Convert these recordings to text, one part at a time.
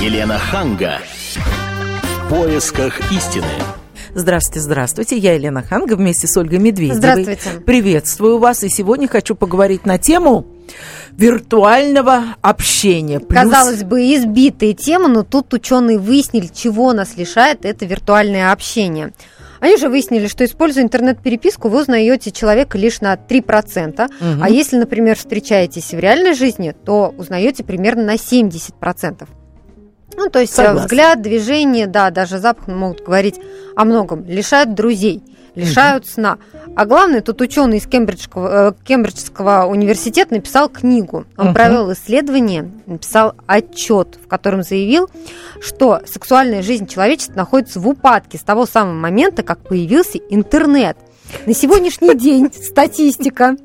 Елена Ханга. В поисках истины. Здравствуйте, здравствуйте. Я Елена Ханга вместе с Ольгой Медведевой. Здравствуйте. Приветствую вас. И сегодня хочу поговорить на тему виртуального общения. Плюс... Казалось бы, избитые темы, но тут ученые выяснили, чего нас лишает это виртуальное общение. Они же выяснили, что используя интернет-переписку, вы узнаете человека лишь на 3%. Угу. А если, например, встречаетесь в реальной жизни, то узнаете примерно на 70%. Ну, то есть э, Согласна. взгляд, движение, да, даже запах могут говорить о многом. Лишают друзей, лишают угу. сна. А главное, тут ученый из Кембриджского, э, Кембриджского университета написал книгу. Он угу. провел исследование, написал отчет, в котором заявил, что сексуальная жизнь человечества находится в упадке с того самого момента, как появился интернет. На сегодняшний день статистика.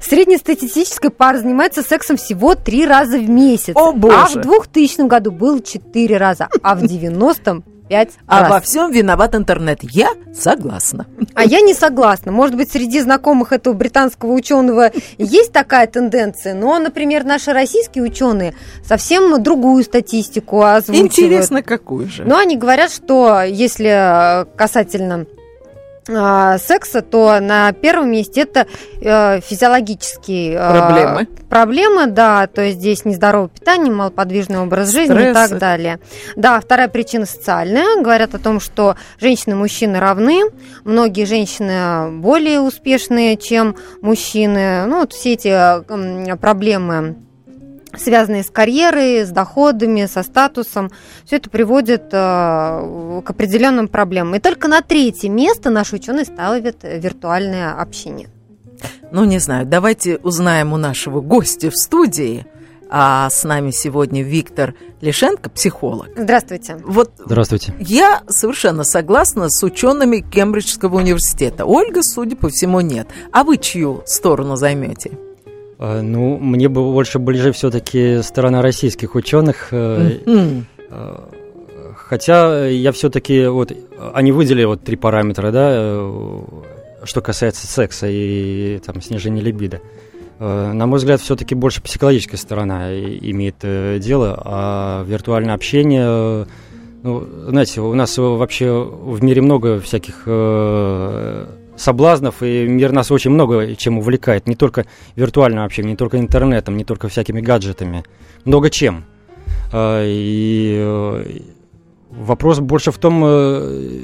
Среднестатистическая пара занимается сексом всего три раза в месяц. О, боже. А в 2000 году было четыре раза, а в 90-м пять а раз. во всем виноват интернет. Я согласна. А я не согласна. Может быть, среди знакомых этого британского ученого есть такая тенденция, но, например, наши российские ученые совсем другую статистику озвучивают. Интересно, какую же? Но они говорят, что если касательно а, секса, то на первом месте это э, физиологические э, проблемы. Проблемы, да, то есть здесь нездоровое питание, малоподвижный образ Стрессы. жизни и так далее. Да, вторая причина социальная. Говорят о том, что женщины и мужчины равны. Многие женщины более успешные, чем мужчины. Ну, вот все эти проблемы связанные с карьерой, с доходами, со статусом. Все это приводит э, к определенным проблемам. И только на третье место наши ученые ставят виртуальное общение. Ну, не знаю, давайте узнаем у нашего гостя в студии. А с нами сегодня Виктор Лишенко, психолог. Здравствуйте. Вот Здравствуйте. Я совершенно согласна с учеными Кембриджского университета. Ольга, судя по всему, нет. А вы чью сторону займете? А, ну, мне бы больше ближе все-таки сторона российских ученых. Mm-hmm. Хотя я все-таки вот они выделили вот три параметра, да, э, что касается секса и там снижения либидо. На мой взгляд, все-таки больше психологическая сторона имеет дело, а виртуальное общение, ну, знаете, у нас вообще в мире много всяких соблазнов, и мир нас очень много чем увлекает. Не только виртуальным общением, не только интернетом, не только всякими гаджетами. Много чем. А, и э, вопрос больше в том, э,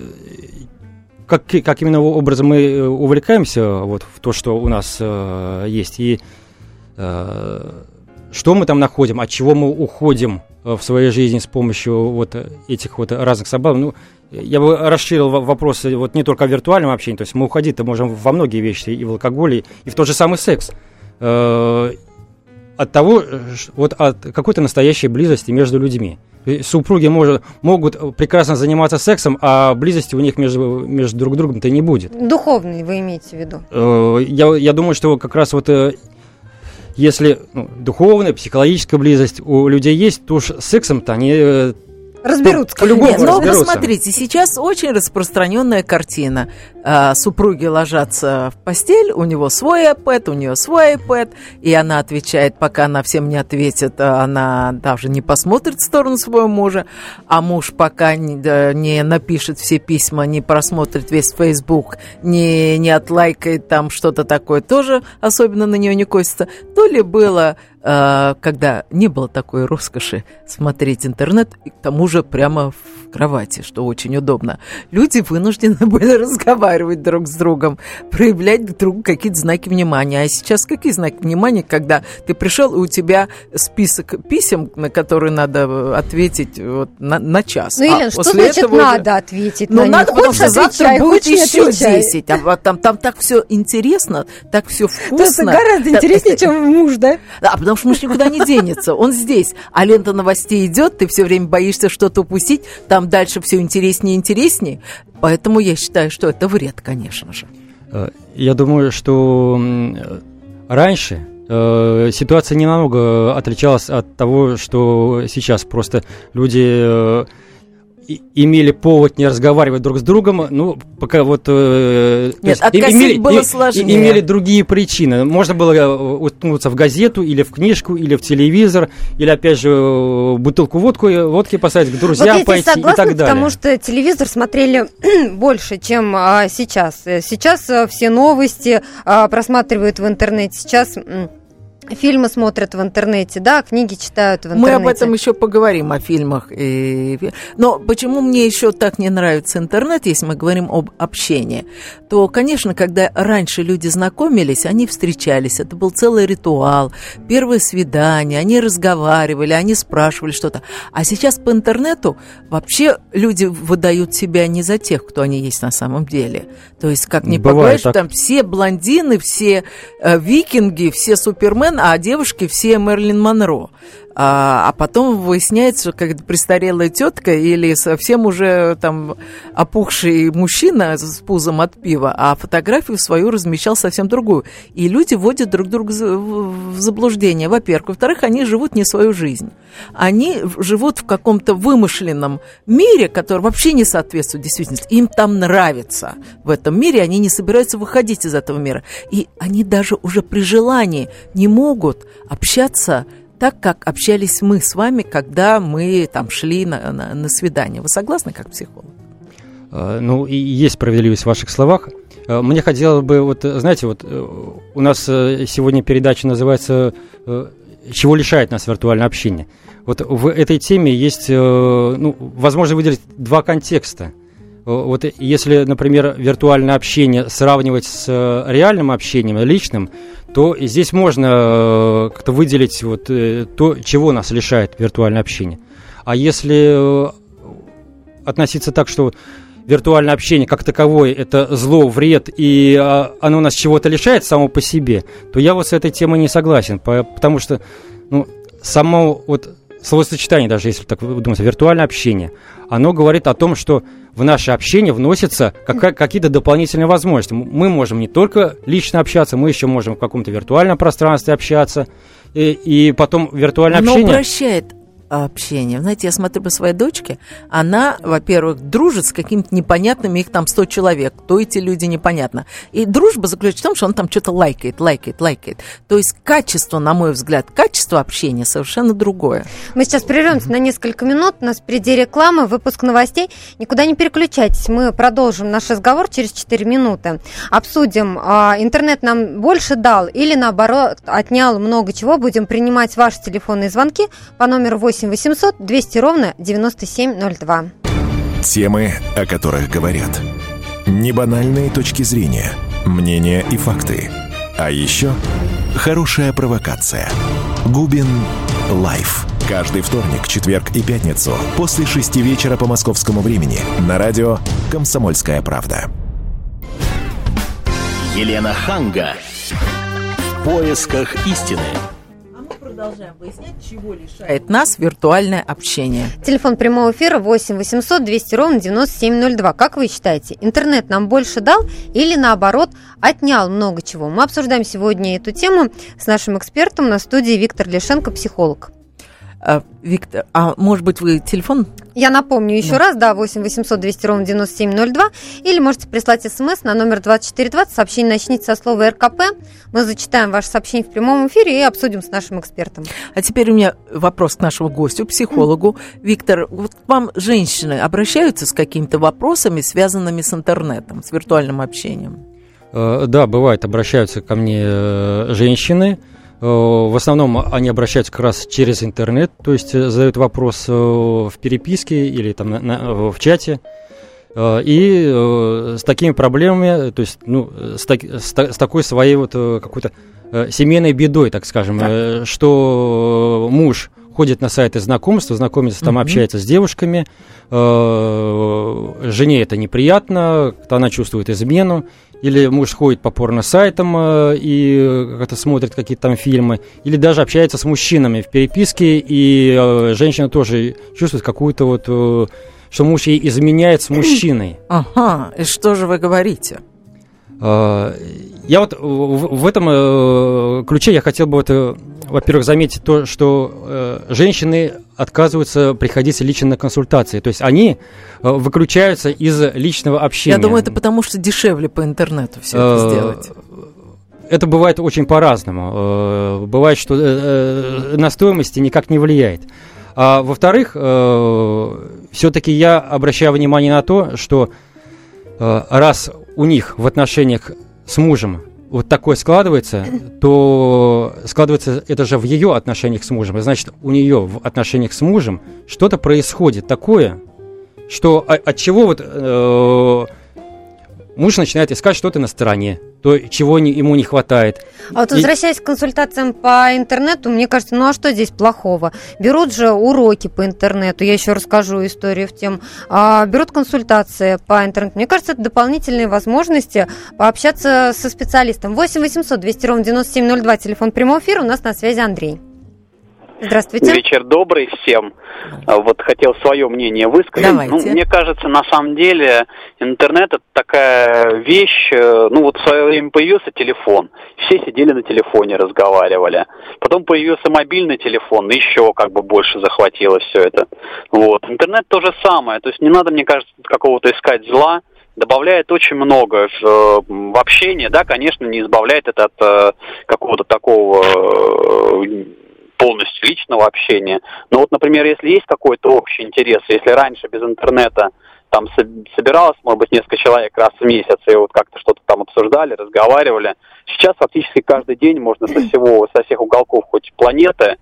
как, как именно образом мы э, увлекаемся вот, в то, что у нас есть, и что мы там находим, от чего мы уходим в своей жизни с помощью вот этих вот разных соблазнов. Ну, я бы расширил вопросы вот не только о виртуальном общении, то есть мы уходить-то можем во многие вещи, и в алкоголе, и в тот же самый секс. Э, от того, вот от какой-то настоящей близости между людьми. Супруги может, могут прекрасно заниматься сексом, а близости у них между, между друг другом-то не будет. Духовный вы имеете в виду? Э, я, я думаю, что как раз вот э, если ну, духовная, психологическая близость у людей есть, то уж сексом-то они Разберутся. По-любому Нет, но посмотрите, сейчас очень распространенная картина. А, супруги ложатся в постель, у него свой iPad, у нее свой iPad, и она отвечает, пока она всем не ответит, а она даже не посмотрит в сторону своего мужа, а муж пока не, не напишет все письма, не просмотрит весь Facebook, не, не отлайкает там что-то такое, тоже особенно на нее не косится. То ли было когда не было такой роскоши смотреть интернет, и к тому же прямо в кровати, что очень удобно. Люди вынуждены были разговаривать друг с другом, проявлять друг другу какие-то знаки внимания. А сейчас какие знаки внимания, когда ты пришел, и у тебя список писем, на которые надо ответить вот, на, на час. Ну, Елена, а что значит этого надо ответить Ну, на надо, них? потому что завтра будет еще отвечай. 10. А там, там так все интересно, так все вкусно. Это гораздо интереснее, чем муж, да? Потому что муж никуда не денется, он здесь. А лента новостей идет, ты все время боишься что-то упустить, там дальше все интереснее и интереснее. Поэтому я считаю, что это вред, конечно же. Э, я думаю, что раньше э, ситуация не намного отличалась от того, что сейчас. Просто люди э, имели повод не разговаривать друг с другом, ну, пока вот... Э, Нет, откосить имели, было сложнее. Имели другие причины. Можно было э, уткнуться в газету, или в книжку, или в телевизор, или, опять же, бутылку водку, водки поставить к друзьям вот пойти согласна, и так далее. потому что телевизор смотрели больше, чем а, сейчас. Сейчас а, все новости а, просматривают в интернете. Сейчас Фильмы смотрят в интернете, да, книги читают в интернете. Мы об этом еще поговорим, о фильмах. Но почему мне еще так не нравится интернет, если мы говорим об общении? То, конечно, когда раньше люди знакомились, они встречались, это был целый ритуал, первое свидание, они разговаривали, они спрашивали что-то. А сейчас по интернету вообще люди выдают себя не за тех, кто они есть на самом деле. То есть, как не погладишь, там все блондины, все э, викинги, все супермены, а девушки все Мерлин Монро. А, а потом выясняется, как престарелая тетка или совсем уже там опухший мужчина с пузом от пива, а фотографию свою размещал совсем другую. И люди вводят друг друга в заблуждение, во-первых. Во-вторых, они живут не свою жизнь. Они живут в каком-то вымышленном мире, который вообще не соответствует действительности. Им там нравится в этом мире, они не собираются выходить из этого мира. И они даже уже при желании не могут общаться так, как общались мы с вами, когда мы там шли на, на, на свидание. Вы согласны как психолог? А, ну, и есть справедливость в ваших словах. А, мне хотелось бы, вот, знаете, вот э, у нас э, сегодня передача называется э, «Чего лишает нас виртуальное общение?». Вот в этой теме есть, ну, возможно выделить два контекста. Вот если, например, виртуальное общение сравнивать с реальным общением, личным, то здесь можно э, как-то выделить вот э, то, чего нас лишает виртуальное общение. А если э, относиться так, что виртуальное общение как таковое это зло, вред, и оно нас чего-то лишает само по себе, то я вот с этой темой не согласен, потому что ну, само вот словосочетание, даже если так думать, виртуальное общение, оно говорит о том, что в наше общение вносятся какие-то дополнительные возможности. Мы можем не только лично общаться, мы еще можем в каком-то виртуальном пространстве общаться. И, и потом виртуальное Оно общение... упрощает общение. Знаете, я смотрю по своей дочке, она, во-первых, дружит с какими-то непонятными, их там 100 человек, то эти люди непонятно. И дружба заключается в том, что он там что-то лайкает, лайкает, лайкает. То есть качество, на мой взгляд, качество общения совершенно другое. Мы сейчас прервемся на несколько минут, у нас впереди реклама, выпуск новостей. Никуда не переключайтесь, мы продолжим наш разговор через 4 минуты. Обсудим, а, интернет нам больше дал или наоборот отнял много чего. Будем принимать ваши телефонные звонки по номеру 8 8 800 200 ровно 9702. Темы, о которых говорят. Небанальные точки зрения, мнения и факты. А еще хорошая провокация. Губин Live. Каждый вторник, четверг и пятницу после шести вечера по московскому времени на радио «Комсомольская правда». Елена Ханга. В поисках истины продолжаем выяснять, чего лишает нас виртуальное общение. Телефон прямого эфира 8 800 200 ровно 9702. Как вы считаете, интернет нам больше дал или наоборот отнял много чего? Мы обсуждаем сегодня эту тему с нашим экспертом на студии Виктор Лешенко, психолог. А, Виктор, а может быть вы телефон? Я напомню еще да. раз, да, 8 800 200 ровно 9702, или можете прислать смс на номер 2420, сообщение начните со слова РКП, мы зачитаем ваше сообщение в прямом эфире и обсудим с нашим экспертом. А теперь у меня вопрос к нашему гостю, психологу. Виктор, вот к вам женщины обращаются с какими-то вопросами, связанными с интернетом, с виртуальным общением? Э, да, бывает, обращаются ко мне э, женщины, в основном они обращаются как раз через интернет, то есть э, задают вопрос э, в переписке или там на, на, в чате. И с такими проблемами, то есть ну, с, так, с, с такой своей вот какой-то семейной бедой, так скажем, так. что муж ходит на сайты знакомства, знакомится там, общается с девушками, жене это неприятно, она чувствует измену, или муж ходит по порно-сайтам э, и как-то смотрит какие-то там фильмы, или даже общается с мужчинами в переписке, и э, женщина тоже чувствует какую-то вот, э, что муж ей изменяет с мужчиной. Ага, и что же вы говорите? Я вот в этом ключе я хотел бы, вот, во-первых, заметить то, что женщины отказываются приходить лично на консультации. То есть они выключаются из личного общения. Я думаю, это потому, что дешевле по интернету все это сделать это бывает очень по-разному. Бывает, что на стоимости никак не влияет. А во-вторых, все-таки я обращаю внимание на то, что раз у них в отношениях с мужем вот такое складывается, то складывается это же в ее отношениях с мужем. Значит, у нее в отношениях с мужем что-то происходит такое, что от чего вот э, муж начинает искать что-то на стороне, то, чего не, ему не хватает. А вот возвращаясь и... к консультациям по интернету, мне кажется, ну а что здесь плохого? Берут же уроки по интернету, я еще расскажу историю в тем, а, берут консультации по интернету. Мне кажется, это дополнительные возможности пообщаться со специалистом. 8 800 200 ровно 9702, телефон прямого эфира, у нас на связи Андрей. Здравствуйте. Вечер добрый всем. Вот хотел свое мнение высказать. Давайте. Ну, мне кажется, на самом деле интернет это такая вещь. Э, ну вот в свое время появился телефон, все сидели на телефоне, разговаривали. Потом появился мобильный телефон, еще как бы больше захватило все это. Вот интернет то же самое. То есть не надо, мне кажется, какого-то искать зла добавляет очень много в, э, общение, да, конечно, не избавляет это от э, какого-то такого полностью личного общения. Но вот, например, если есть какой-то общий интерес, если раньше без интернета там собиралось, может быть, несколько человек раз в месяц, и вот как-то что-то там обсуждали, разговаривали. Сейчас фактически каждый день можно со всего, со всех уголков хоть планеты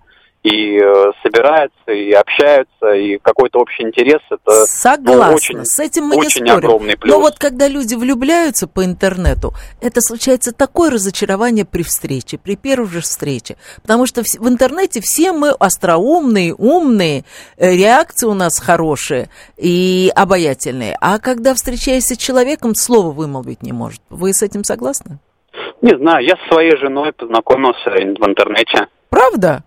и э, собираются, и общаются, и какой-то общий интерес. Это ну, Согласна, ну, очень, с этим мы очень не спорим. огромный плюс. Но вот когда люди влюбляются по интернету, это случается такое разочарование при встрече, при первой же встрече. Потому что в, интернете все мы остроумные, умные, э, реакции у нас хорошие и обаятельные. А когда встречаешься с человеком, слова вымолвить не может. Вы с этим согласны? Не знаю, я со своей женой познакомился в интернете. Правда?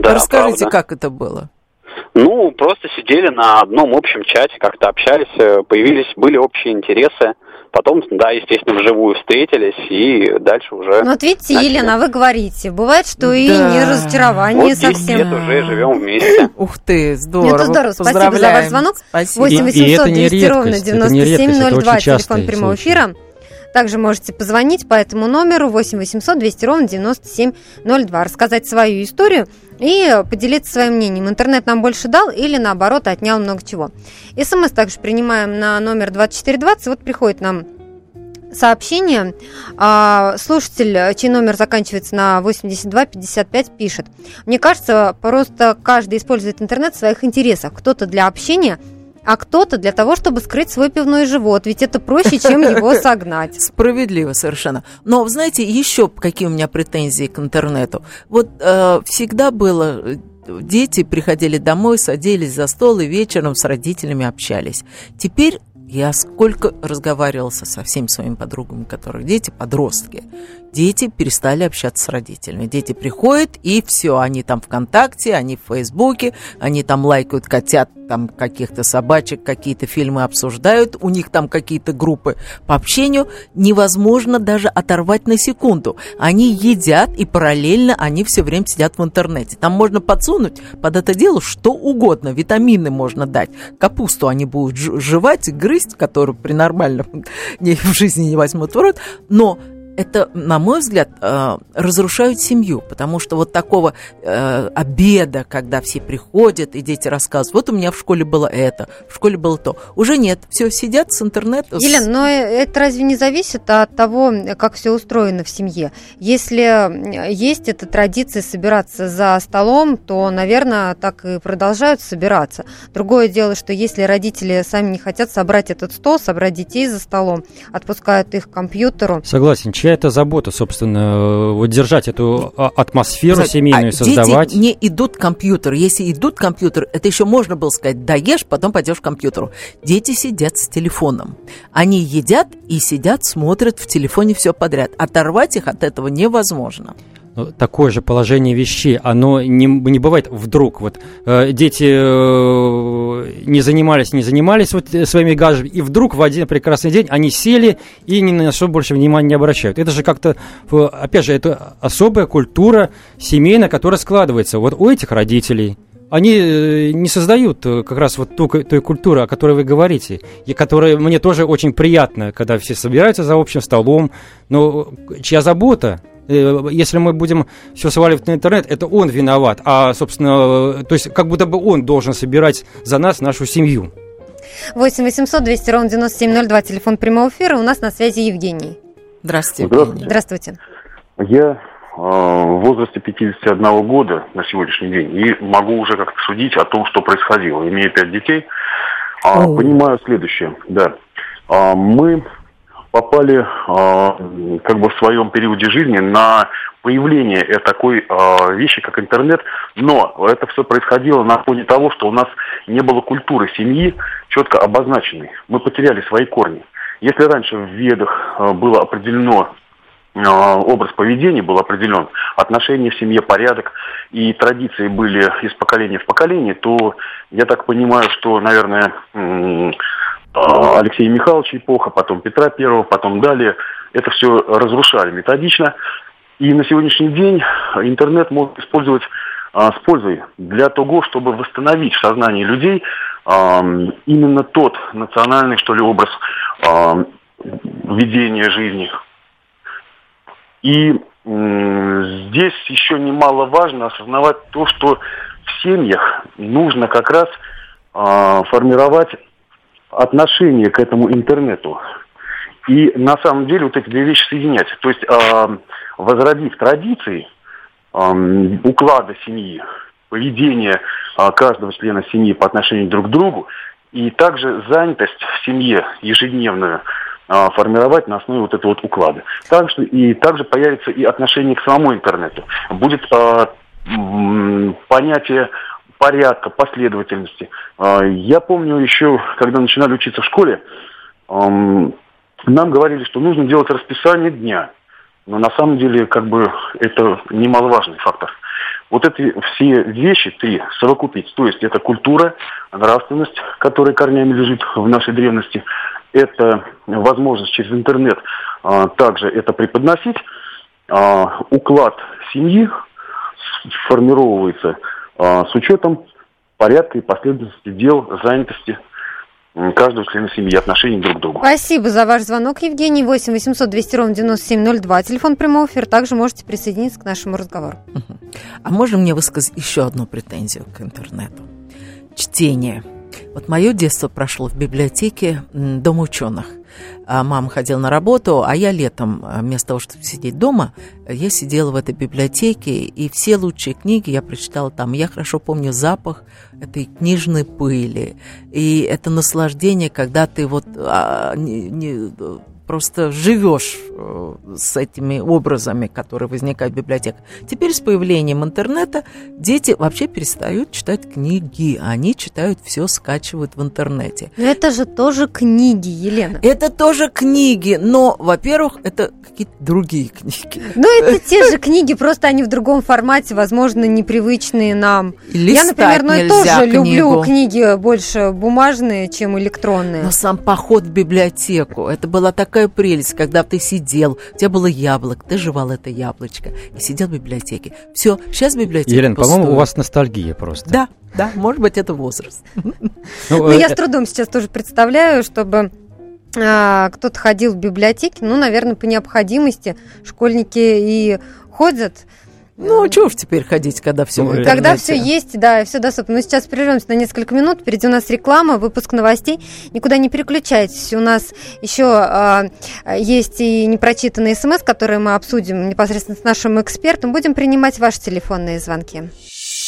Да, Расскажите, правда. как это было? Ну, просто сидели на одном общем чате, как-то общались, э, появились, были общие интересы. Потом, да, естественно, вживую встретились и дальше уже... Ну, вот видите, начали. Елена, вы говорите, бывает, что да. и не разочарование вот совсем. лет уже живем вместе. Ух ты, здорово. Нет, здорово. Спасибо за ваш звонок. Спасибо. 8 800 200 ровно 9702, телефон прямого эфира. Также можете позвонить по этому номеру 8 800 200 ровно 9702, рассказать свою историю и поделиться своим мнением. Интернет нам больше дал или наоборот отнял много чего. СМС также принимаем на номер 2420. Вот приходит нам сообщение. А, слушатель, чей номер заканчивается на 8255, пишет. Мне кажется, просто каждый использует интернет в своих интересах. Кто-то для общения, а кто-то для того, чтобы скрыть свой пивной живот, ведь это проще, чем его согнать. Справедливо совершенно. Но, знаете, еще какие у меня претензии к интернету. Вот э, всегда было э, дети приходили домой, садились за стол и вечером с родителями общались. Теперь я сколько разговаривала со всеми своими подругами, которых дети, подростки дети перестали общаться с родителями. Дети приходят, и все, они там ВКонтакте, они в Фейсбуке, они там лайкают котят, там каких-то собачек, какие-то фильмы обсуждают, у них там какие-то группы по общению. Невозможно даже оторвать на секунду. Они едят, и параллельно они все время сидят в интернете. Там можно подсунуть под это дело что угодно. Витамины можно дать. Капусту они будут жевать, грызть, которую при нормальном в жизни не возьмут в рот. Но это, на мой взгляд, э, разрушают семью, потому что вот такого э, обеда, когда все приходят и дети рассказывают, вот у меня в школе было это, в школе было то, уже нет, все сидят с интернета. Елена, с... но это разве не зависит от того, как все устроено в семье? Если есть эта традиция собираться за столом, то, наверное, так и продолжают собираться. Другое дело, что если родители сами не хотят собрать этот стол, собрать детей за столом, отпускают их к компьютеру. Согласен, чья это забота, собственно, э, вот держать эту а, атмосферу Знаете, семейную, а создавать? Дети не идут к компьютеру. Если идут к компьютеру, это еще можно было сказать, доешь, потом пойдешь к компьютеру. Дети сидят с телефоном. Они едят и сидят, смотрят в телефоне все подряд. Оторвать их от этого невозможно. Такое же положение вещей. Оно не, не бывает вдруг. Вот э, дети э, не занимались, не занимались вот э, своими гаджетами, и вдруг в один прекрасный день они сели и ни на что больше внимания не обращают. Это же как-то, опять же, это особая культура семейная, которая складывается вот у этих родителей – они э, не создают э, как раз вот ту, той культуры, о которой вы говорите, и которая мне тоже очень приятна, когда все собираются за общим столом, но чья забота, э, если мы будем все сваливать на интернет, это он виноват, а, собственно, то есть как будто бы он должен собирать за нас нашу семью. 8 800 200 ровно 9702, телефон прямого эфира, у нас на связи Евгений. Здравствуйте. Здравствуйте. Здравствуйте. Я Э, в возрасте 51 года на сегодняшний день и могу уже как-то судить о том, что происходило. Имея пять детей, а, понимаю следующее. Да, а, мы попали а, как бы в своем периоде жизни на появление такой вещи, как интернет, но это все происходило на фоне того, что у нас не было культуры семьи четко обозначенной. Мы потеряли свои корни. Если раньше в ведах было определено образ поведения был определен, отношения в семье, порядок и традиции были из поколения в поколение, то я так понимаю, что, наверное, Алексея Михайловича эпоха, потом Петра Первого, потом далее, это все разрушали методично. И на сегодняшний день интернет может использовать а, с пользой для того, чтобы восстановить в сознании людей именно тот национальный, что ли, образ ведения жизни, и здесь еще немаловажно осознавать то, что в семьях нужно как раз формировать отношение к этому интернету. И на самом деле вот эти две вещи соединять. То есть э, возродив традиции э, уклада семьи, поведения э, каждого члена семьи по отношению друг к другу, и также занятость в семье ежедневную – а, формировать на основе вот этого вот уклада. Также, и также появится и отношение к самому интернету. Будет э, понятие порядка, последовательности. Э, я помню еще, когда начинали учиться в школе, нам говорили, что нужно делать расписание дня. Но на самом деле, как бы, это немаловажный фактор. Вот эти все вещи, три, совокупить. То есть это культура, нравственность, которая корнями лежит в нашей древности, это возможность через интернет а, также это преподносить. А, уклад семьи формировывается а, с учетом порядка и последовательности дел, занятости каждого члена семьи, отношений друг к другу. Спасибо за ваш звонок, Евгений. 8 800 200 ровно 9702. Телефон прямого эфира. Также можете присоединиться к нашему разговору. А можно мне высказать еще одну претензию к интернету? Чтение. Вот мое детство прошло в библиотеке Дома ученых. А мама ходила на работу, а я летом, а, вместо того, чтобы сидеть дома, я сидела в этой библиотеке, и все лучшие книги я прочитала там. Я хорошо помню запах этой книжной пыли, и это наслаждение, когда ты вот а, не, не, просто живешь э, с этими образами, которые возникают в библиотеках. Теперь с появлением интернета дети вообще перестают читать книги, они читают все, скачивают в интернете. Но это же тоже книги, Елена. Это тоже книги, но, во-первых, это какие-то другие книги. Ну, это те же книги, просто они в другом формате, возможно, непривычные нам. Я, например, ну, тоже люблю книги больше бумажные, чем электронные. Но сам поход в библиотеку, это была такая такая прелесть, когда ты сидел, у тебя было яблоко, ты жевал это яблочко и сидел в библиотеке. Все, сейчас библиотека Елена, по-моему, у вас ностальгия просто. Да, да, может быть, это возраст. Ну, ну я э, с трудом сейчас тоже представляю, чтобы а, кто-то ходил в библиотеке, ну, наверное, по необходимости школьники и ходят. Ну, а чего уж теперь ходить, когда все ну, Когда все есть, да, все доступно. Мы сейчас прервемся на несколько минут. Впереди у нас реклама, выпуск новостей. Никуда не переключайтесь. У нас еще э, есть и непрочитанные смс, которые мы обсудим непосредственно с нашим экспертом. Будем принимать ваши телефонные звонки.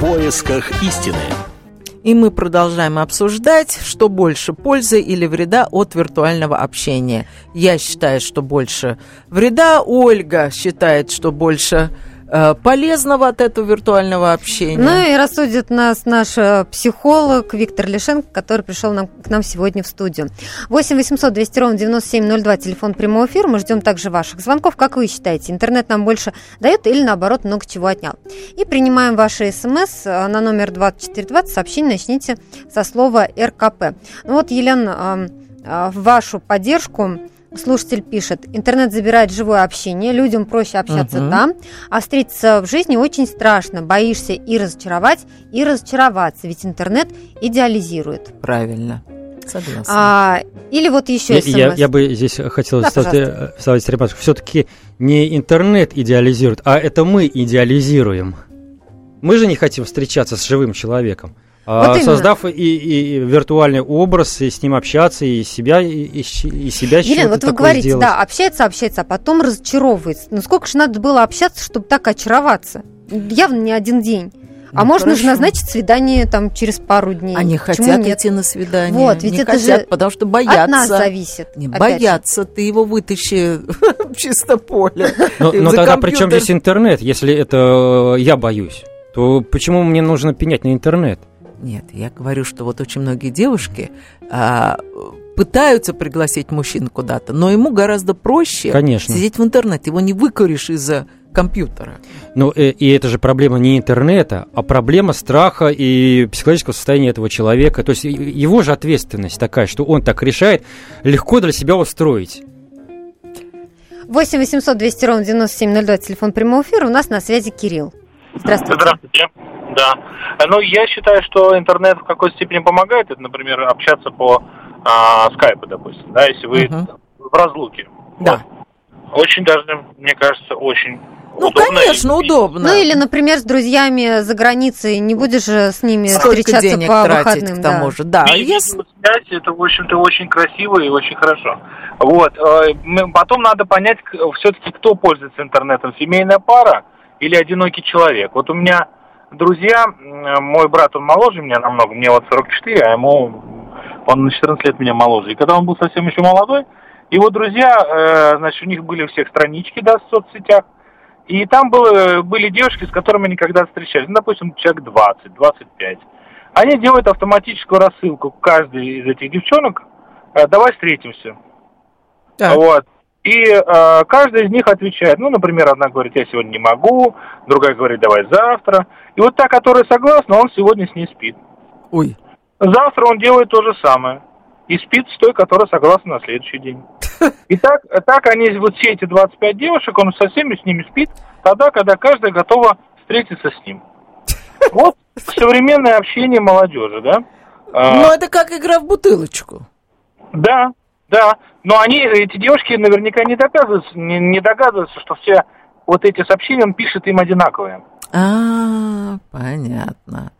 Поисках истины. И мы продолжаем обсуждать, что больше пользы или вреда от виртуального общения. Я считаю, что больше вреда. Ольга считает, что больше полезного от этого виртуального общения. Ну и рассудит нас наш э, психолог Виктор Лишенко, который пришел нам, к нам сегодня в студию. 8 800 200 ровно 9702, телефон прямого эфира. Мы ждем также ваших звонков. Как вы считаете, интернет нам больше дает или наоборот много чего отнял? И принимаем ваши смс э, на номер 2420. Сообщение начните со слова РКП. Ну вот, Елена, в вашу поддержку Слушатель пишет, интернет забирает живое общение, людям проще общаться угу. там, а встретиться в жизни очень страшно, боишься и разочаровать, и разочароваться, ведь интернет идеализирует. Правильно. Согласна. А, или вот еще я, я, я бы здесь хотел да, вставить ремарку. Все-таки не интернет идеализирует, а это мы идеализируем. Мы же не хотим встречаться с живым человеком. Вот создав и, и виртуальный образ, и с ним общаться, и себя, и, и, себя Елена, вот вы говорите, сделать. да, общается, общается, а потом разочаровывается. Ну сколько же надо было общаться, чтобы так очароваться? Явно не один день. А ну, можно хорошо. же назначить свидание там через пару дней. Они Почему хотят нет? идти на свидание. Вот, ведь не это хотят, же потому что боятся. От нас зависит. Не боятся, же. ты его вытащи в чисто поле. Но, но тогда при чем здесь интернет, если это я боюсь? То почему мне нужно пенять на интернет? Нет, я говорю, что вот очень многие девушки а, пытаются пригласить мужчин куда-то, но ему гораздо проще Конечно. сидеть в интернете. Его не выкуришь из-за компьютера. Ну, и, э, и это же проблема не интернета, а проблема страха и психологического состояния этого человека. То есть его же ответственность такая, что он так решает, легко для себя устроить. 8 800 200 ровно 9702, телефон прямого эфира. У нас на связи Кирилл. Здравствуйте. Здравствуйте. Да. Ну, я считаю, что интернет в какой-то степени помогает. Это, например, общаться по а, скайпу, допустим, да, если вы uh в разлуке. Да. Вот. Очень даже, мне кажется, очень ну, удобно конечно, и... удобно. Ну, или, например, с друзьями за границей не будешь же с ними Сколько встречаться денег по тратить, выходным. к тому да. же, да. Если... Связь, это, в общем-то, очень красиво и очень хорошо. Вот. Э, потом надо понять, все-таки, кто пользуется интернетом, семейная пара или одинокий человек. Вот у меня друзья, мой брат, он моложе меня намного, мне вот 44, а ему, он на 14 лет меня моложе. И когда он был совсем еще молодой, его друзья, э, значит, у них были у всех странички, да, в соцсетях, и там было, были девушки, с которыми они когда встречались, ну, допустим, человек 20, 25. Они делают автоматическую рассылку каждой из этих девчонок, э, давай встретимся. Так. Вот. И э, каждая из них отвечает, ну, например, одна говорит, я сегодня не могу, другая говорит, давай завтра. И вот та, которая согласна, он сегодня с ней спит. Ой. Завтра он делает то же самое. И спит с той, которая согласна на следующий день. И так, так они, вот все эти 25 девушек, он со всеми с ними спит, тогда, когда каждая готова встретиться с ним. Вот современное общение молодежи, да? Ну, это как игра в бутылочку. Да, да, но они, эти девушки наверняка не догадываются, не, не догадываются, что все вот эти сообщения он пишет им одинаковые. А, понятно.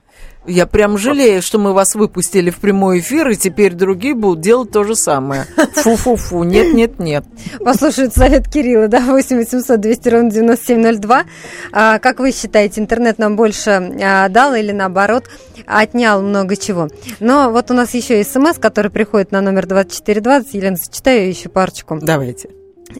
Я прям жалею, что мы вас выпустили в прямой эфир, и теперь другие будут делать то же самое. Фу-фу-фу, нет-нет-нет. Послушают совет Кирилла, да, 8 800 200 ровно 9702. А, как вы считаете, интернет нам больше а, дал или наоборот отнял много чего? Но вот у нас еще смс, который приходит на номер 2420. Елена, зачитаю еще парочку. Давайте.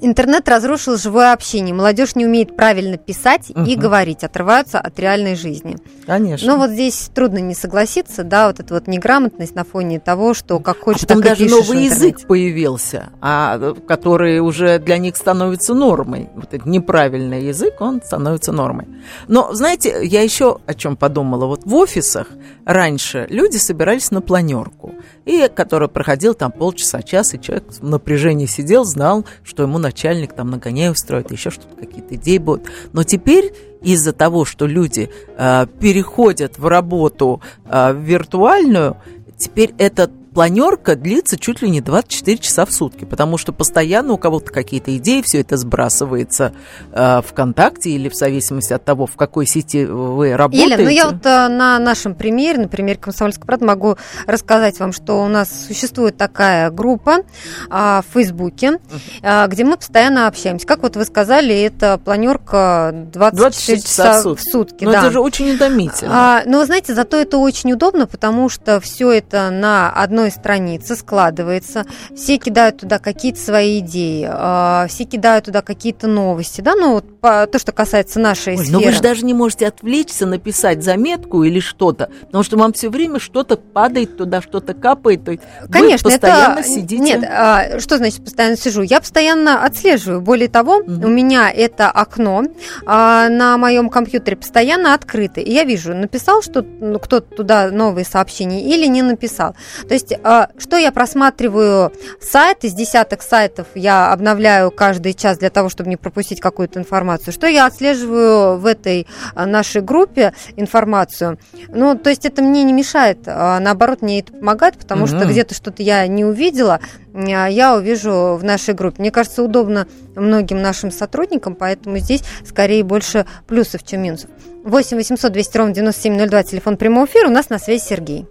Интернет разрушил живое общение. Молодежь не умеет правильно писать угу. и говорить, отрываются от реальной жизни. Конечно. Но вот здесь трудно не согласиться, да, вот эта вот неграмотность на фоне того, что как хочешь, а так даже и новый язык появился, а, который уже для них становится нормой. Вот этот неправильный язык, он становится нормой. Но, знаете, я еще о чем подумала. Вот в офисах раньше люди собирались на планерку, и который проходил там полчаса, час, и человек в напряжении сидел, знал, что ему начальник там нагоняй устроит, еще что-то, какие-то идеи будут. Но теперь из-за того, что люди э, переходят в работу э, виртуальную, теперь этот планерка длится чуть ли не 24 часа в сутки, потому что постоянно у кого-то какие-то идеи, все это сбрасывается э, ВКонтакте или в зависимости от того, в какой сети вы работаете. Елена, ну я вот э, на нашем примере, на примере «Комсомольской правды» могу рассказать вам, что у нас существует такая группа э, в Фейсбуке, э, где мы постоянно общаемся. Как вот вы сказали, это планерка 24, 24 часа в сутки. В сутки Но да. это же очень утомительно. А, но вы знаете, зато это очень удобно, потому что все это на одной странице складывается, все кидают туда какие-то свои идеи, а, все кидают туда какие-то новости, да, ну вот по, то, что касается нашей Ой, сферы. но вы же даже не можете отвлечься, написать заметку или что-то, потому что вам все время что-то падает туда, что-то капает. То есть Конечно, вы постоянно это... сидите. Нет, а, что значит постоянно сижу? Я постоянно отслеживаю. Более того, Мгм. у меня это окно а, на моем компьютере постоянно открыто. И я вижу, написал что ну, кто-то туда новые сообщения или не написал. То есть, что я просматриваю сайт, из десяток сайтов я обновляю каждый час для того, чтобы не пропустить какую-то информацию. Что я отслеживаю в этой а, нашей группе информацию. Ну, то есть это мне не мешает, а наоборот, мне это помогает, потому что Мгм. где-то что-то я не увидела, а я увижу в нашей группе. Мне кажется, удобно многим нашим сотрудникам, поэтому здесь скорее больше плюсов, чем минусов. 8 800 200 ровно 9702, телефон прямого эфира. У нас на связи Сергей.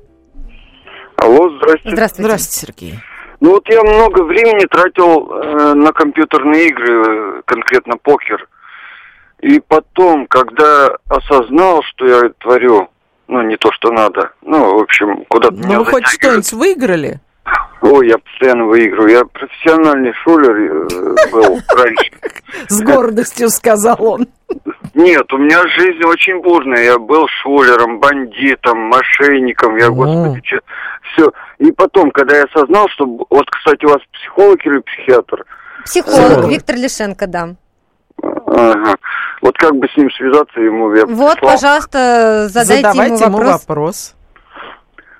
Алло, здрасте. Здравствуйте. Здравствуйте, Сергей. Ну вот я много времени тратил э, на компьютерные игры, э, конкретно покер. И потом, когда осознал, что я творю, ну не то, что надо, ну, в общем, куда-то меня Ну, вы хоть что-нибудь выиграли? Ой, я постоянно выигрываю. Я профессиональный шулер э, был раньше. С гордостью сказал он. Нет, у меня жизнь очень бурная. Я был шулером, бандитом, мошенником. Я, господи, все. И потом, когда я осознал, что... Вот, кстати, у вас психолог или психиатр? Психолог. Виктор Лишенко, да. Ага. Вот как бы с ним связаться ему? Я Вот, пожалуйста, задайте Задавайте ему вопрос. вопрос.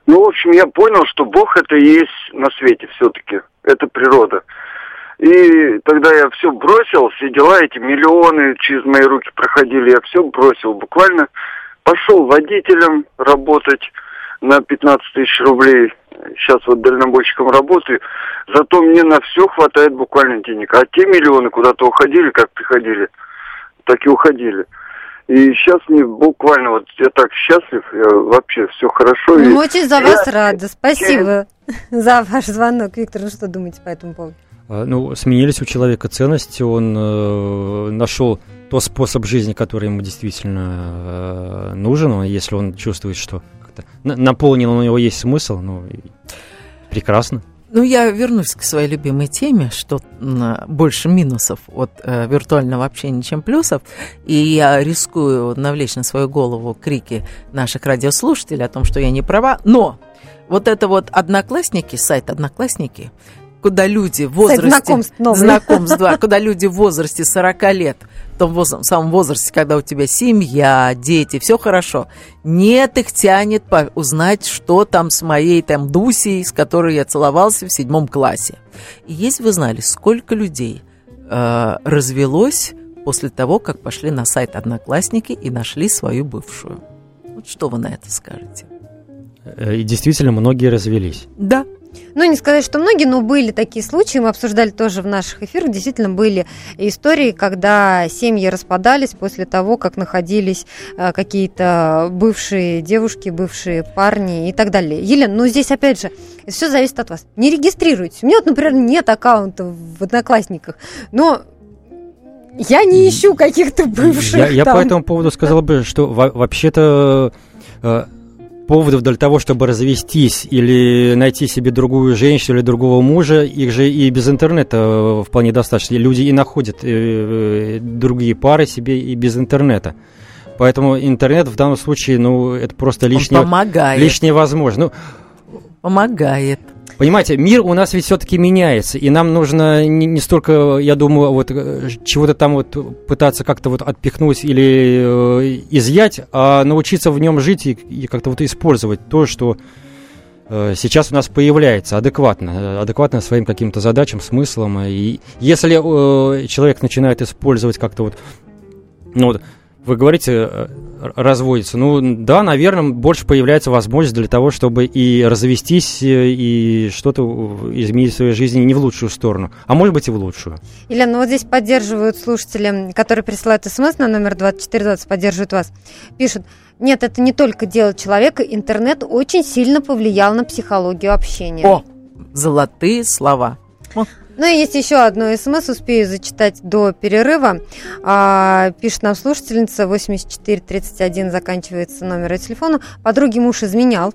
Ну, в общем, я понял, что Бог это и есть на свете все-таки. Это природа. И тогда я все бросил, все дела, эти миллионы через мои руки проходили, я все бросил. Буквально пошел водителем работать на 15 тысяч рублей. Сейчас вот дальнобойщиком работаю. Зато мне на все хватает буквально денег. А те миллионы куда-то уходили, как приходили, так и уходили. И сейчас мне буквально вот я так счастлив, я вообще все хорошо. Мы И- очень за я- вас рады. Спасибо за ваш звонок. Виктор, ну что думаете по этому поводу? А, Ну, сменились у человека ценности, он э, нашел тот способ жизни, который ему действительно э, нужен, Он- если он чувствует, что как-то на- наполнен у него есть смысл, ну, прекрасно. Ну, я вернусь к своей любимой теме, что больше минусов от э, виртуального общения, чем плюсов. И я рискую навлечь на свою голову крики наших радиослушателей о том, что я не права. Но вот это вот Одноклассники, сайт Одноклассники, куда люди в возрасте... знакомств новый. Знакомств, да, куда люди в возрасте 40 лет, в том воз- самом возрасте, когда у тебя семья, дети, все хорошо. Нет, их тянет по- узнать, что там с моей там Дусей, с которой я целовался в седьмом классе. И если вы знали, сколько людей э, развелось после того, как пошли на сайт Одноклассники и нашли свою бывшую. Вот что вы на это скажете? Э, И действительно, многие развелись. Да. Ну, не сказать, что многие, но были такие случаи, мы обсуждали тоже в наших эфирах, действительно были истории, когда семьи распадались после того, как находились э, какие-то бывшие девушки, бывшие парни и так далее. Елена, ну здесь опять же, все зависит от вас. Не регистрируйтесь. У меня вот, например, нет аккаунта в Одноклассниках, но я не ищу каких-то бывших Я, я там. по этому поводу сказал бы, что во- вообще-то э, поводов для того, чтобы развестись или найти себе другую женщину или другого мужа, их же и без интернета э, вполне достаточно. Люди и находят э, э, другие пары себе и без интернета. Поэтому интернет в данном случае, ну, это просто лишнее, лишнее возможно. Ну, Помогает. Понимаете, мир у нас ведь все-таки меняется, и нам нужно не, не столько, я думаю, вот э, чего-то там вот пытаться как-то вот отпихнуть или э, изъять, а научиться в нем жить и, и как-то вот использовать то, что э, сейчас у нас появляется адекватно, э, адекватно своим каким-то задачам, смыслам. И если э, человек начинает использовать как-то вот, ну вот, вы говорите, э, разводится. Ну, да, наверное, больше появляется возможность для того, чтобы и развестись, э, и что-то изменить в своей жизни не в лучшую сторону, а может быть и в лучшую. Елена, ну вот здесь поддерживают слушатели, которые присылают смс на номер 2420, поддерживают вас. Пишут, нет, это не только дело человека, интернет очень сильно повлиял на психологию общения. О, золотые слова. Ну и есть еще одно смс, успею зачитать до перерыва. А, пишет нам слушательница, 8431 заканчивается номер телефона. Подруге муж изменял.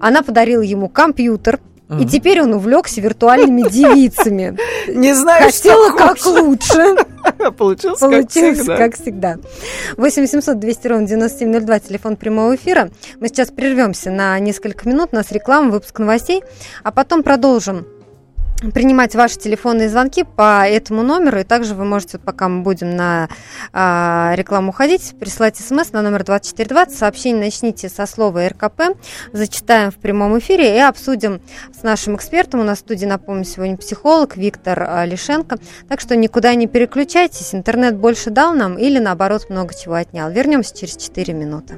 Она подарила ему компьютер, и теперь он увлекся виртуальными девицами. Не знаю, Хотела как лучше. Получилось, Получилось как всегда. 8 800 200 ровно 9702, телефон прямого эфира. Мы сейчас прервемся на несколько минут, у нас реклама, выпуск новостей, а потом продолжим принимать ваши телефонные звонки по этому номеру. И также вы можете, пока мы будем на э, рекламу ходить, присылать смс на номер 2420. Сообщение начните со слова РКП. Зачитаем в прямом эфире и обсудим с нашим экспертом. У нас в студии, напомню, сегодня психолог Виктор а, Лишенко. Так что никуда не переключайтесь. Интернет больше дал нам или, наоборот, много чего отнял. Вернемся через 4 минуты.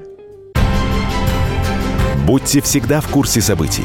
Будьте всегда в курсе событий.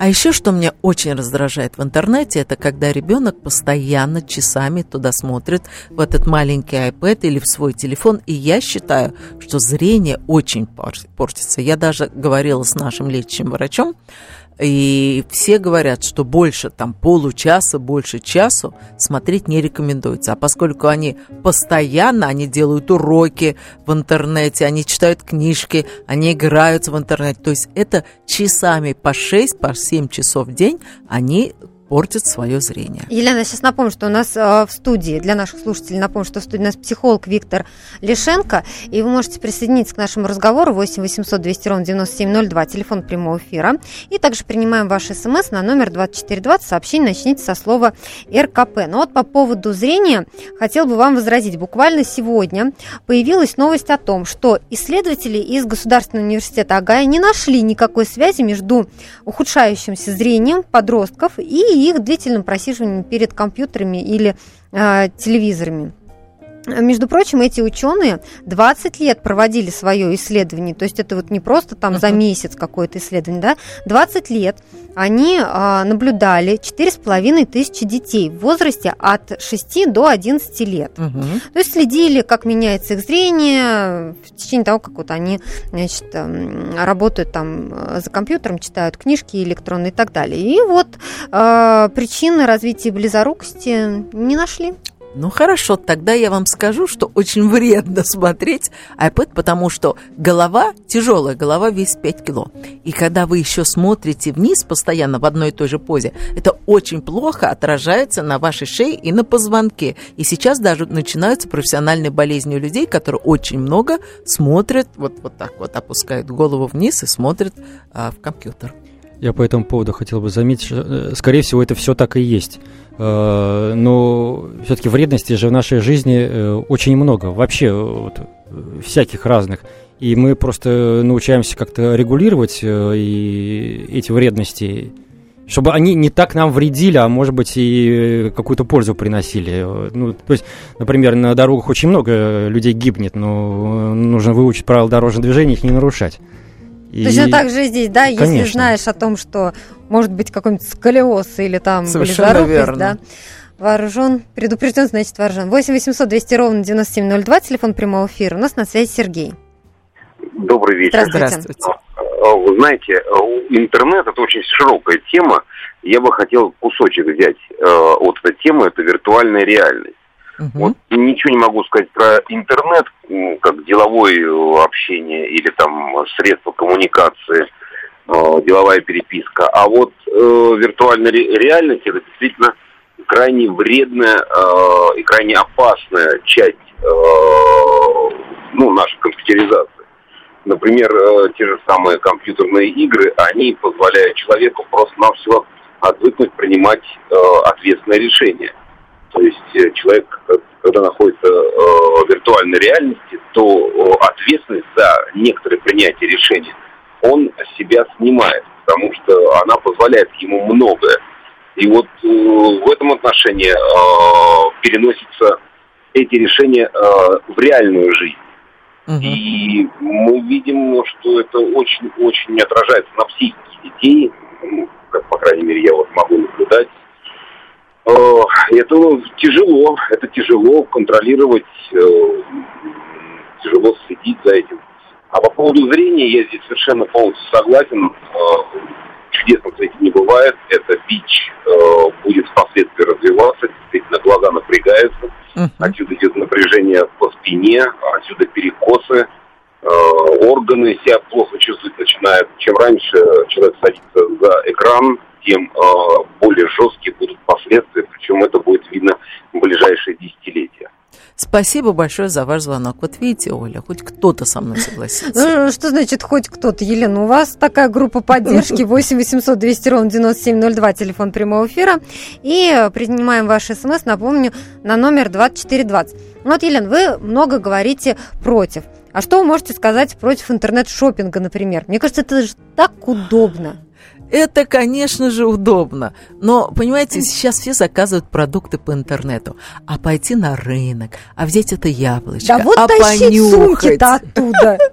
А еще, что меня очень раздражает в интернете, это когда ребенок постоянно часами туда смотрит, в этот маленький iPad или в свой телефон. И я считаю, что зрение очень портится. Я даже говорила с нашим лечащим врачом, и все говорят, что больше там получаса, больше часу смотреть не рекомендуется. А поскольку они постоянно, они делают уроки в интернете, они читают книжки, они играются в интернете. То есть это часами по 6, по 7 часов в день они портит свое зрение. Елена, сейчас напомню, что у нас э, в студии, для наших слушателей напомню, что в студии у нас психолог Виктор Лишенко, и вы можете присоединиться к нашему разговору 8 800 200 ровно 9702, телефон прямого эфира, и также принимаем ваши смс на номер 2420, сообщение начните со слова РКП. Но вот по поводу зрения хотел бы вам возразить. Буквально сегодня появилась новость о том, что исследователи из Государственного университета Агая не нашли никакой связи между ухудшающимся зрением подростков и их длительным просиживанием перед компьютерами или э, телевизорами. Между прочим, эти ученые 20 лет проводили свое исследование, то есть это вот не просто там за месяц какое-то исследование, да, 20 лет они а, наблюдали 4,5 тысячи детей в возрасте от 6 до 11 лет. Угу. То есть следили, как меняется их зрение в течение того, как вот они значит, эм, работают там э, за компьютером, читают книжки электронные и так далее. И вот а, причины развития близорукости не нашли. Ну хорошо, тогда я вам скажу, что очень вредно смотреть iPad, потому что голова, тяжелая голова весит 5 кило. И когда вы еще смотрите вниз постоянно в одной и той же позе, это очень плохо отражается на вашей шее и на позвонке. И сейчас даже начинаются профессиональные болезни у людей, которые очень много смотрят, вот, вот так вот опускают голову вниз и смотрят а, в компьютер. Я по этому поводу хотел бы заметить, что, э, скорее всего, это все так и есть. Э, но все-таки вредностей же в нашей жизни э, очень много, вообще вот, всяких разных. И мы просто научаемся как-то регулировать и эти вредности, чтобы они не так нам вредили, а может быть и какую-то пользу приносили. Ну, то есть, например, на дорогах очень много людей гибнет, но нужно выучить правила дорожного движения, их не нарушать. И... Точно так же здесь, да, Конечно. если знаешь о том, что может быть какой-нибудь сколиоз или там близорукость, да, вооружен, предупрежден, значит вооружен. 8 800 200 ровно 9702, телефон прямого эфира. У нас на связи Сергей. Добрый вечер. Здравствуйте. А, вы знаете, интернет это очень широкая тема. Я бы хотел кусочек взять э, от этой темы, это виртуальная реальность. Угу. Вот ничего не могу сказать про интернет, как деловое э, общение или там средство коммуникации, э, деловая переписка. А вот э, виртуальная реальность это действительно крайне вредная э, и крайне опасная часть э, ну, нашей компьютеризации. Например, э, те же самые компьютерные игры, они позволяют человеку просто-навсего отвыкнуть принимать э, ответственное решение. То есть э, человек, когда находится э, в виртуальной реальности, то э, ответственность за некоторые принятия решений он себя снимает, потому что она позволяет ему многое. И вот э, в этом отношении э, переносятся эти решения э, в реальную жизнь. И мы видим, что это очень-очень отражается на психике детей, как, по крайней мере, я вот могу наблюдать. Э, это тяжело, это тяжело контролировать, э, тяжело следить за этим. А по поводу зрения я здесь совершенно полностью согласен. Э, чудесных этим не бывает. Это ВИЧ будет впоследствии развиваться, действительно глаза напрягаются. Отсюда идет напряжение по спине, отсюда перекосы, органы себя плохо чувствовать начинают. Чем раньше человек садится за экран, тем э, более жесткие будут последствия, причем это будет видно в ближайшие десятилетия. Спасибо большое за ваш звонок. Вот видите, Оля, хоть кто-то со мной согласится. Ну, что значит хоть кто-то? Елена, у вас такая группа поддержки 8 800 200 ровно 9702, телефон прямого эфира. И принимаем ваш смс, напомню, на номер 2420. Вот, Елена, вы много говорите против. А что вы можете сказать против интернет-шопинга, например? Мне кажется, это же так удобно. Это, конечно же, удобно. Но, понимаете, сейчас все заказывают продукты по интернету. А пойти на рынок, а взять это яблочко, да вот а понюхать. оттуда.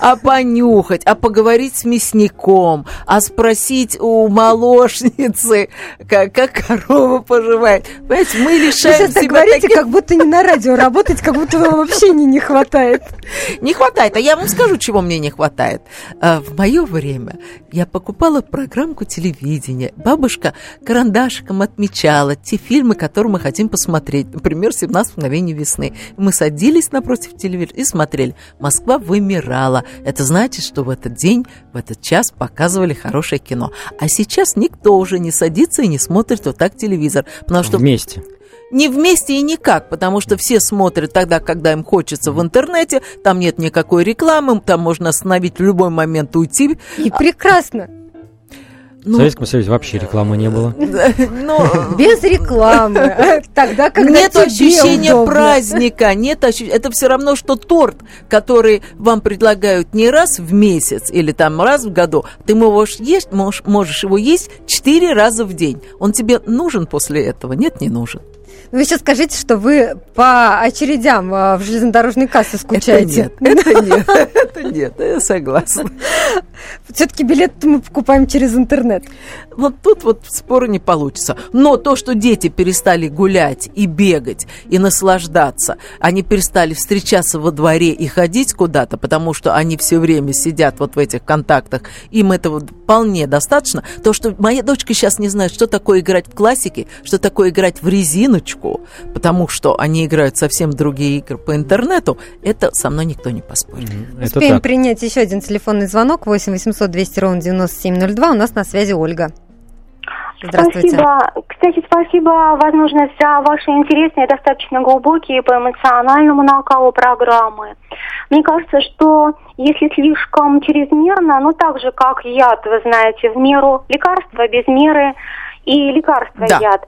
А понюхать, а поговорить с мясником, а спросить у молочницы, как, как корова поживает. Понимаете, мы лишаем Вы себя говорите, таких... как будто не на радио работать, как будто вам вообще не, не хватает. Не хватает. А я вам скажу, чего мне не хватает. А, в мое время я покупала программку телевидения. Бабушка карандашиком отмечала те фильмы, которые мы хотим посмотреть. Например, «17 мгновений весны». Мы садились напротив телевизора и смотрели. Москва вымирала. Это значит, что в этот день, в этот час показывали хорошее кино. А сейчас никто уже не садится и не смотрит вот так телевизор. Потому что... Вместе не вместе и никак, потому что все смотрят тогда, когда им хочется в интернете, там нет никакой рекламы, там можно остановить в любой момент уйти. И прекрасно. Ну, в Советском Союзе вообще рекламы не было. Но... Без рекламы. Тогда, когда Нет ощущения удобно. праздника, нет ощущения. Это все равно, что торт, который вам предлагают не раз в месяц или там раз в году. Ты можешь есть, можешь, можешь его есть четыре раза в день. Он тебе нужен после этого? Нет, не нужен. Вы сейчас скажите, что вы по очередям а, в железнодорожной кассе скучаете. Это нет, это нет, это нет, я согласна. Все-таки билет мы покупаем через интернет. Вот тут вот спора не получится. Но то, что дети перестали гулять и бегать, и наслаждаться, они перестали встречаться во дворе и ходить куда-то, потому что они все время сидят вот в этих контактах, им этого вполне достаточно. То, что моя дочка сейчас не знает, что такое играть в классике, что такое играть в резиночку, потому что они играют совсем другие игры по интернету, это со мной никто не поспорит. Mm-hmm. Успеем так. принять еще один телефонный звонок 8 800 200 ровно 9702. У нас на связи Ольга. Здравствуйте. Спасибо. Кстати, спасибо, возможно, за ваши интересные, достаточно глубокие по эмоциональному накалу программы. Мне кажется, что если слишком чрезмерно, ну так же, как яд, вы знаете, в меру лекарства без меры и лекарства да. яд.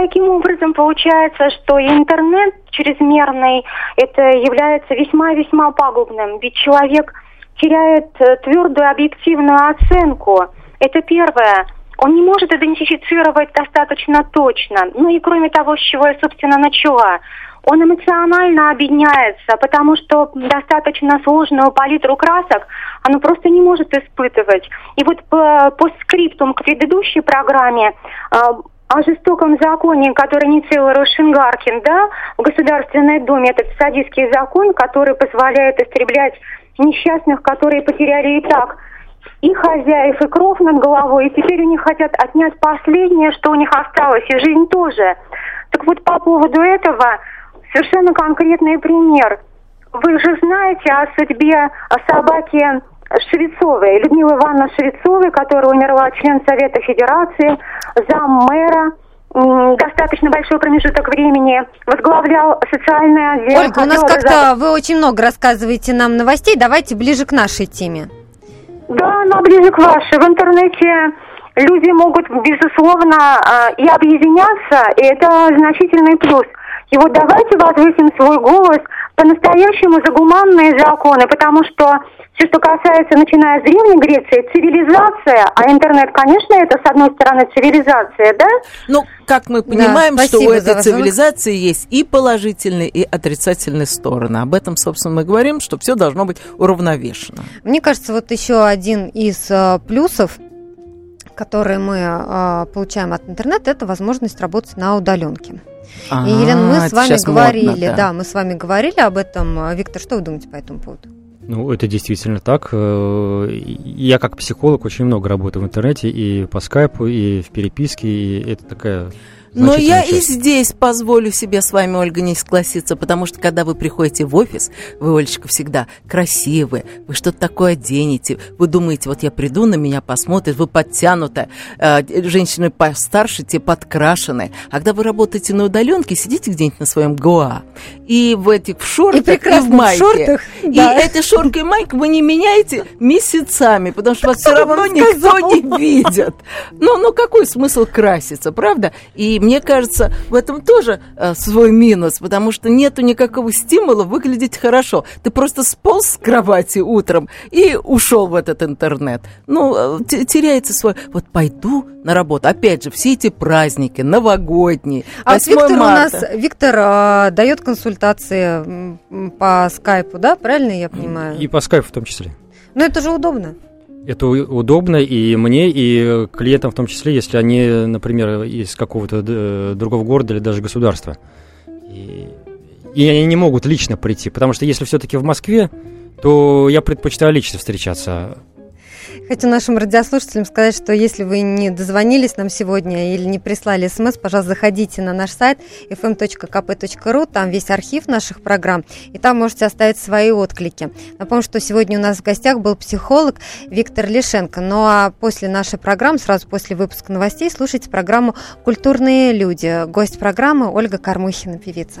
Таким образом, получается, что интернет чрезмерный, это является весьма-весьма пагубным, ведь человек теряет э, твердую объективную оценку. Это первое. Он не может идентифицировать достаточно точно. Ну и кроме того, с чего я, собственно, начала, он эмоционально объединяется, потому что достаточно сложную палитру красок оно просто не может испытывать. И вот по, по скриптум к предыдущей программе а, о жестоком законе, который инициировал Рошингаркин, да, в Государственной Думе, этот садистский закон, который позволяет истреблять несчастных, которые потеряли и так и хозяев, и кров над головой, и теперь у них хотят отнять последнее, что у них осталось, и жизнь тоже. Так вот, по поводу этого совершенно конкретный пример. Вы же знаете о судьбе собаки Швецовой, Людмилы Ивановны Швецовой, которая умерла член Совета Федерации, зам мэра достаточно большой промежуток времени возглавлял социальное отдел. Ольга, у нас как-то вы очень много рассказываете нам новостей. Давайте ближе к нашей теме. Да, но ближе к вашей. В интернете люди могут, безусловно, а, и объединяться, и это значительный плюс. И вот давайте возвысим свой голос по-настоящему за гуманные законы, потому что все, что касается, начиная с Древней Греции, цивилизация, а интернет, конечно, это, с одной стороны, цивилизация, да? Ну, как мы понимаем, да, что у этой цивилизации есть и положительные, и отрицательные стороны. Об этом, собственно, мы говорим, что все должно быть уравновешено. Мне кажется, вот еще один из э, плюсов которые мы э, получаем от интернета, это возможность работать на удаленке. А, и, Елена, мы с вами говорили, модно, да. да, мы с вами говорили об этом. Виктор, что вы думаете по этому поводу? Ну, это действительно так. Э, я как психолог очень много работаю в интернете и по скайпу, и в переписке, и это такая но я часть. и здесь позволю себе с вами, Ольга, не согласиться, потому что когда вы приходите в офис, вы, Олечка, всегда красивые, вы что-то такое оденете, вы думаете, вот я приду, на меня посмотрят, вы подтянутая, э, женщины постарше, те подкрашенные. А когда вы работаете на удаленке, сидите где-нибудь на своем ГОА, и в этих в шортах, и, и в майке. Шортах, да. И эти шорты и майка вы не меняете месяцами, потому что вас все равно никто не видит. Ну, ну какой смысл краситься, правда? И мне кажется, в этом тоже э, свой минус, потому что нету никакого стимула выглядеть хорошо. Ты просто сполз с кровати утром и ушел в этот интернет. Ну, э, теряется свой... Вот пойду на работу. Опять же, все эти праздники, новогодние, а Виктор марта. у нас, Виктор э, дает консультации по скайпу, да? Правильно я понимаю? И по скайпу в том числе. Но это же удобно. Это удобно и мне, и клиентам в том числе, если они, например, из какого-то э, другого города или даже государства. И, и они не могут лично прийти, потому что если все-таки в Москве, то я предпочитаю лично встречаться. Хочу нашим радиослушателям сказать, что если вы не дозвонились нам сегодня или не прислали смс, пожалуйста, заходите на наш сайт fm.kp.ru, там весь архив наших программ, и там можете оставить свои отклики. Напомню, что сегодня у нас в гостях был психолог Виктор Лишенко. Ну а после нашей программы, сразу после выпуска новостей, слушайте программу «Культурные люди». Гость программы Ольга Кормухина, певица.